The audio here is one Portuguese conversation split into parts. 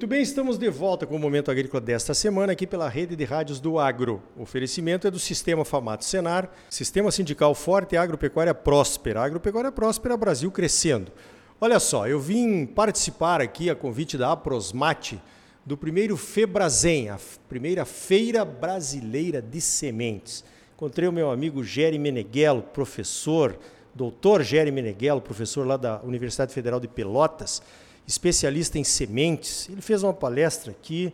Muito bem, estamos de volta com o Momento Agrícola desta semana aqui pela rede de rádios do Agro. O oferecimento é do Sistema Famato Senar, Sistema Sindical Forte Agropecuária Próspera. Agropecuária Próspera, Brasil crescendo. Olha só, eu vim participar aqui a convite da Aprosmate do primeiro Febrazen, a primeira Feira Brasileira de Sementes. Encontrei o meu amigo Jerry Meneghello, professor, doutor Jerry Meneghello, professor lá da Universidade Federal de Pelotas, especialista em sementes. Ele fez uma palestra aqui,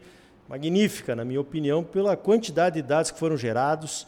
magnífica, na minha opinião, pela quantidade de dados que foram gerados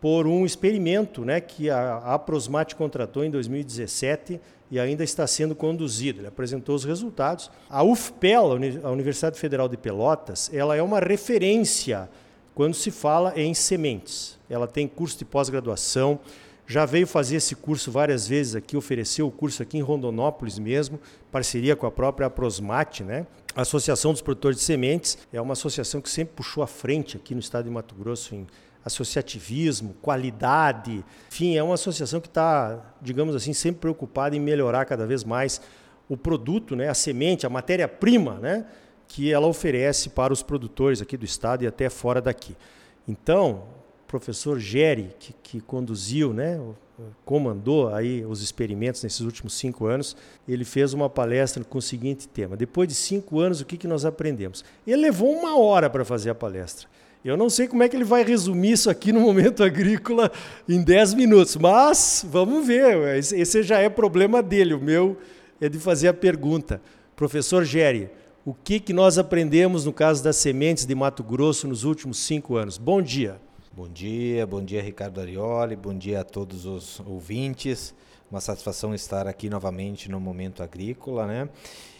por um experimento né, que a Aprosmate contratou em 2017 e ainda está sendo conduzido. Ele apresentou os resultados. A UFPEL, a Universidade Federal de Pelotas, ela é uma referência quando se fala em sementes. Ela tem curso de pós-graduação, já veio fazer esse curso várias vezes aqui, ofereceu o curso aqui em Rondonópolis mesmo, parceria com a própria Aprosmate, né? A Associação dos Produtores de Sementes é uma associação que sempre puxou à frente aqui no estado de Mato Grosso em associativismo, qualidade, enfim, é uma associação que está, digamos assim, sempre preocupada em melhorar cada vez mais o produto, né, a semente, a matéria-prima, né, que ela oferece para os produtores aqui do estado e até fora daqui. Então, professor Geri, que, que conduziu, né, comandou aí os experimentos nesses últimos cinco anos, ele fez uma palestra com o seguinte tema: depois de cinco anos, o que, que nós aprendemos? Ele levou uma hora para fazer a palestra. Eu não sei como é que ele vai resumir isso aqui no momento agrícola em dez minutos, mas vamos ver. Esse já é problema dele. O meu é de fazer a pergunta. Professor Geri, o que, que nós aprendemos no caso das sementes de Mato Grosso nos últimos cinco anos? Bom dia. Bom dia, bom dia Ricardo Arioli, bom dia a todos os ouvintes. Uma satisfação estar aqui novamente no Momento Agrícola, né?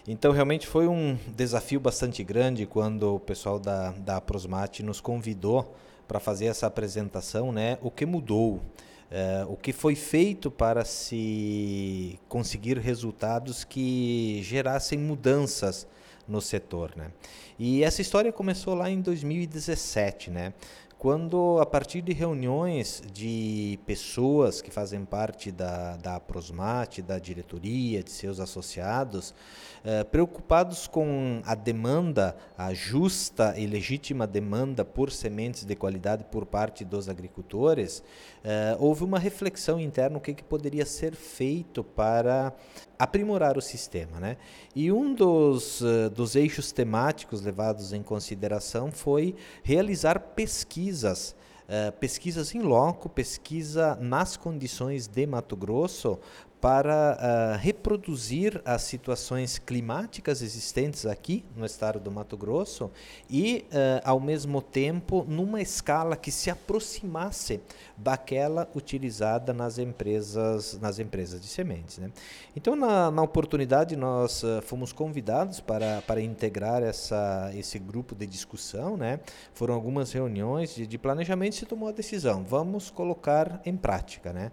Então realmente foi um desafio bastante grande quando o pessoal da, da Prosmate nos convidou para fazer essa apresentação, né? O que mudou? É, o que foi feito para se conseguir resultados que gerassem mudanças no setor, né? E essa história começou lá em 2017, né? Quando a partir de reuniões de pessoas que fazem parte da, da Prosmate, da diretoria, de seus associados, eh, preocupados com a demanda, a justa e legítima demanda por sementes de qualidade por parte dos agricultores, eh, houve uma reflexão interna o que, que poderia ser feito para aprimorar o sistema. Né? E um dos, uh, dos eixos temáticos levados em consideração foi realizar pesquisas. Uh, pesquisas em loco, pesquisa nas condições de Mato Grosso, para uh, reproduzir as situações climáticas existentes aqui no estado do Mato Grosso e, uh, ao mesmo tempo, numa escala que se aproximasse daquela utilizada nas empresas, nas empresas de sementes. Né? Então, na, na oportunidade, nós uh, fomos convidados para, para integrar essa, esse grupo de discussão. Né? Foram algumas reuniões de, de planejamento e se tomou a decisão, vamos colocar em prática. Né?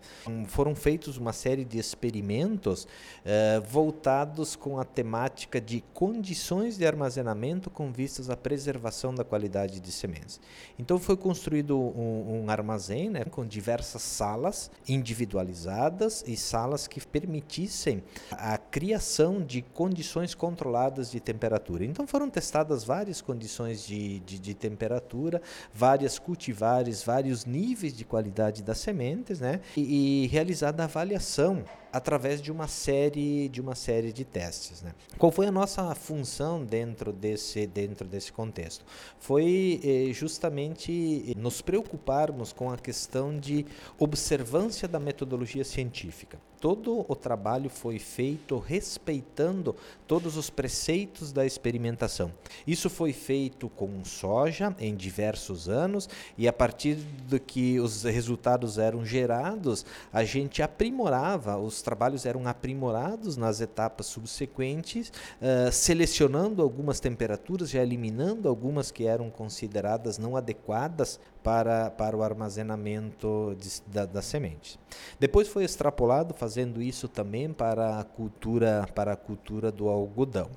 Foram feitos uma série de experimentos eh, voltados com a temática de condições de armazenamento com vistas à preservação da qualidade de sementes. Então foi construído um, um armazém né, com diversas salas individualizadas e salas que permitissem a criação de condições controladas de temperatura. Então foram testadas várias condições de, de, de temperatura, várias cultivares, vários níveis de qualidade das sementes, né? E, e realizada a avaliação através de uma série de uma série de testes. Né? Qual foi a nossa função dentro desse dentro desse contexto? Foi eh, justamente nos preocuparmos com a questão de observância da metodologia científica todo o trabalho foi feito respeitando todos os preceitos da experimentação. Isso foi feito com soja em diversos anos e a partir do que os resultados eram gerados, a gente aprimorava, os trabalhos eram aprimorados nas etapas subsequentes, uh, selecionando algumas temperaturas, já eliminando algumas que eram consideradas não adequadas para, para o armazenamento de, da, das sementes. Depois foi extrapolado, fazendo isso também para a cultura, para a cultura do algodão.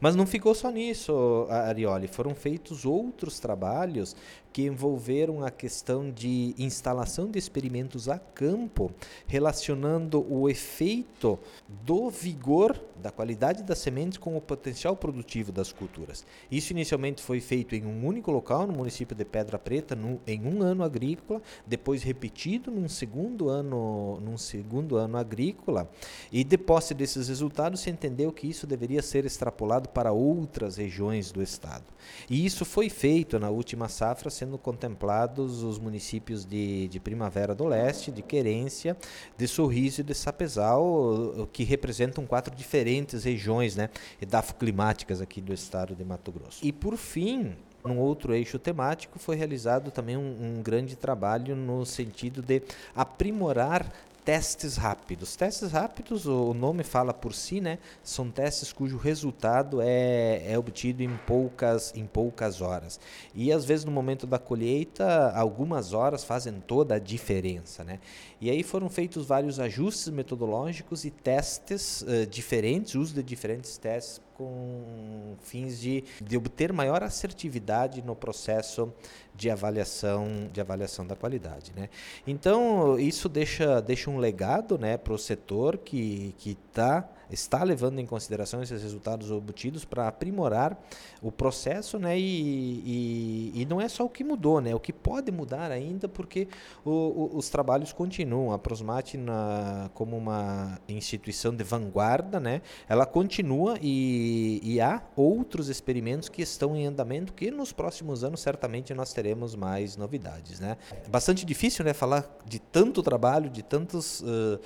Mas não ficou só nisso, Arioli. Foram feitos outros trabalhos que envolveram a questão de instalação de experimentos a campo, relacionando o efeito do vigor, da qualidade das sementes com o potencial produtivo das culturas. Isso inicialmente foi feito em um único local, no município de Pedra Preta, no, em um ano agrícola, depois repetido num segundo ano, num segundo ano agrícola, e de posse desses resultados se entendeu que isso deveria ser extrapolado para outras regiões do estado. E isso foi feito na última safra, sendo sendo contemplados os municípios de, de Primavera do Leste, de Querência, de Sorriso e de Sapezal, que representam quatro diferentes regiões né, edafoclimáticas aqui do estado de Mato Grosso. E por fim, num outro eixo temático, foi realizado também um, um, grande trabalho no sentido de aprimorar testes rápidos. Testes rápidos, o nome fala por si, né? São testes cujo resultado é, é obtido em poucas, em poucas horas. E às vezes no momento da colheita, algumas horas fazem toda a diferença, né? E aí foram feitos vários ajustes metodológicos e testes uh, diferentes, uso de diferentes testes com fins de, de obter maior assertividade no processo de avaliação de avaliação da qualidade, né? Então isso deixa deixa um legado, né, para o setor que que está está levando em consideração esses resultados obtidos para aprimorar o processo, né? E, e, e, não é só o que mudou, né? O que pode mudar ainda, porque o, o, os trabalhos continuam. A Prosmate, na, como uma instituição de vanguarda, né? Ela continua e, e há outros experimentos que estão em andamento que nos próximos anos certamente nós teremos mais novidades, né? Bastante difícil, né? Falar de tanto trabalho, de tantos uh, uh,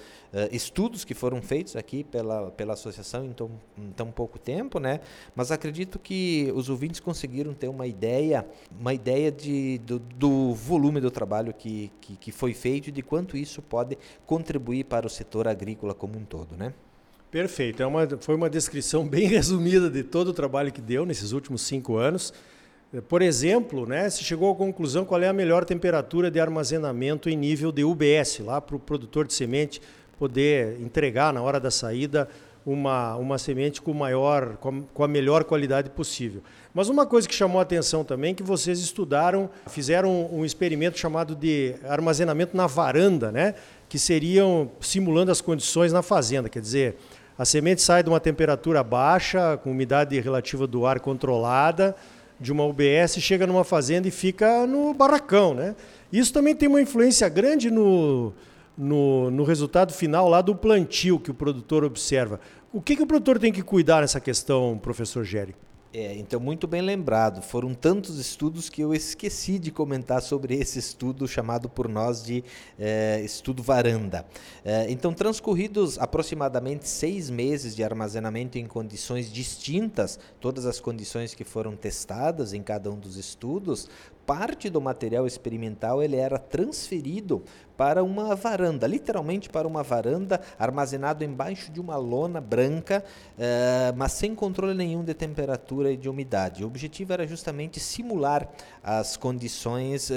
estudos que foram feitos aqui pela pela, associação em tão, em tão pouco tempo, né? Mas acredito que os ouvintes conseguiram ter uma ideia, uma ideia de, do, do volume do trabalho que, que, que foi feito e de quanto isso pode contribuir para o setor agrícola como um todo, né? Perfeito. É uma, foi uma descrição bem resumida de todo o trabalho que deu nesses últimos cinco anos. Por exemplo, né, se chegou à conclusão qual é a melhor temperatura de armazenamento em nível de UBS, lá para o produtor de semente poder entregar na hora da saída uma, uma semente com, maior, com, a melhor qualidade possível. Mas uma coisa que chamou a atenção também é que vocês estudaram, fizeram um experimento chamado de armazenamento na varanda, né? que seriam simulando as condições na fazenda. Quer dizer, a semente sai de uma temperatura baixa, com umidade relativa do ar controlada, de uma UBS, chega numa fazenda e fica no barracão. Né? Isso também tem uma influência grande no, no, no resultado final lá do plantio que o produtor observa. O que, que o produtor tem que cuidar nessa questão, professor Géry? É, então, muito bem lembrado. Foram tantos estudos que eu esqueci de comentar sobre esse estudo chamado por nós de é, estudo varanda. É, então, transcorridos aproximadamente seis meses de armazenamento em condições distintas, todas as condições que foram testadas em cada um dos estudos, parte do material experimental ele era transferido para uma varanda, literalmente para uma varanda, armazenado embaixo de uma lona branca, uh, mas sem controle nenhum de temperatura e de umidade. O objetivo era justamente simular as condições uh,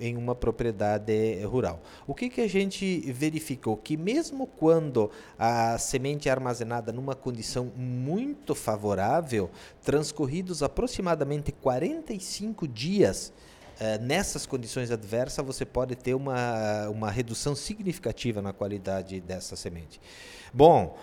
em uma propriedade rural. O que, que a gente verificou? Que mesmo quando a semente é armazenada numa condição muito favorável, transcorridos aproximadamente 45 dias, eh, nessas condições adversas, você pode ter uma, uma redução significativa na qualidade dessa semente. Bom,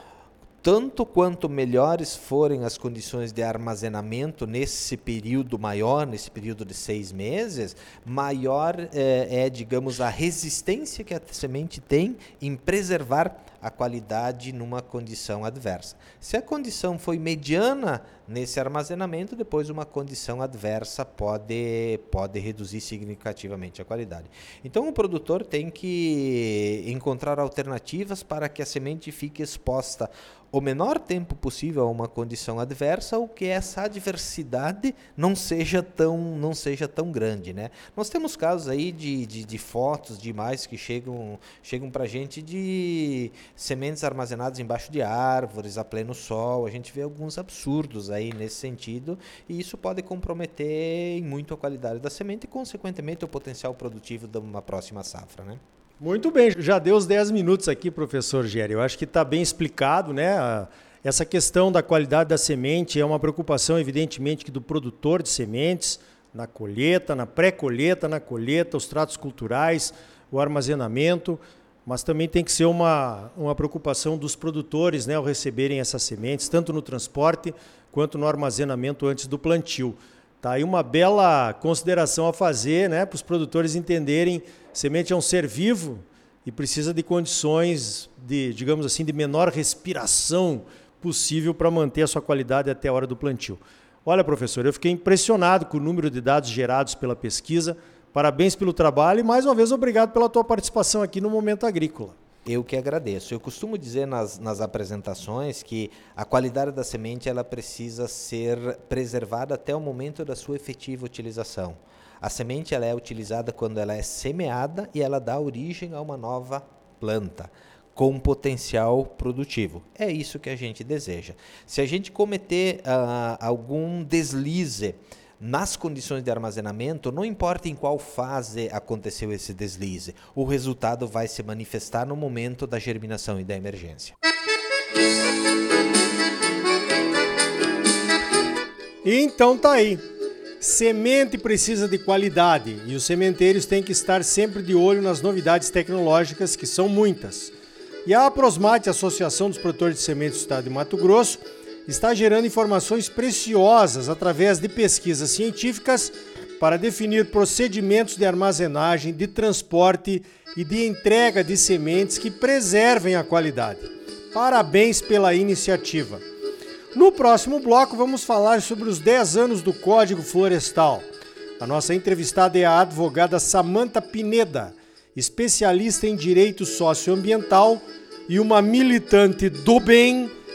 tanto quanto melhores forem as condições de armazenamento nesse período maior, nesse período de seis meses, maior é, é, digamos, a resistência que a semente tem em preservar a qualidade numa condição adversa. Se a condição foi mediana nesse armazenamento, depois uma condição adversa pode, pode reduzir significativamente a qualidade. Então o produtor tem que encontrar alternativas para que a semente fique exposta o menor tempo possível a uma condição adversa, ou que essa adversidade não seja tão, não seja tão grande. Né? Nós temos casos aí de, de, de fotos, de imagens que chegam, chegam para a gente de sementes armazenadas embaixo de árvores, a pleno sol. A gente vê alguns absurdos aí nesse sentido e isso pode comprometer muito a qualidade da semente e, consequentemente, o potencial produtivo de uma próxima safra. Né? Muito bem, já deu os 10 minutos aqui, professor Géry. Eu acho que está bem explicado, né? Essa questão da qualidade da semente é uma preocupação, evidentemente, que do produtor de sementes, na colheita, na pré-colheita, na colheita, os tratos culturais, o armazenamento, mas também tem que ser uma, uma preocupação dos produtores né, ao receberem essas sementes, tanto no transporte quanto no armazenamento antes do plantio. Tá aí uma bela consideração a fazer né, para os produtores entenderem semente é um ser vivo e precisa de condições de, digamos assim, de menor respiração possível para manter a sua qualidade até a hora do plantio. Olha, professor, eu fiquei impressionado com o número de dados gerados pela pesquisa. Parabéns pelo trabalho e mais uma vez obrigado pela tua participação aqui no Momento Agrícola. Eu que agradeço. Eu costumo dizer nas, nas apresentações que a qualidade da semente ela precisa ser preservada até o momento da sua efetiva utilização. A semente ela é utilizada quando ela é semeada e ela dá origem a uma nova planta com potencial produtivo. É isso que a gente deseja. Se a gente cometer uh, algum deslize nas condições de armazenamento, não importa em qual fase aconteceu esse deslize, o resultado vai se manifestar no momento da germinação e da emergência. Então tá aí. Semente precisa de qualidade e os sementeiros têm que estar sempre de olho nas novidades tecnológicas, que são muitas. E a Aprosmate, Associação dos Produtores de Sementes do Estado de Mato Grosso, está gerando informações preciosas através de pesquisas científicas para definir procedimentos de armazenagem, de transporte e de entrega de sementes que preservem a qualidade. Parabéns pela iniciativa. No próximo bloco, vamos falar sobre os 10 anos do Código Florestal. A nossa entrevistada é a advogada Samanta Pineda especialista em direito socioambiental e uma militante do bem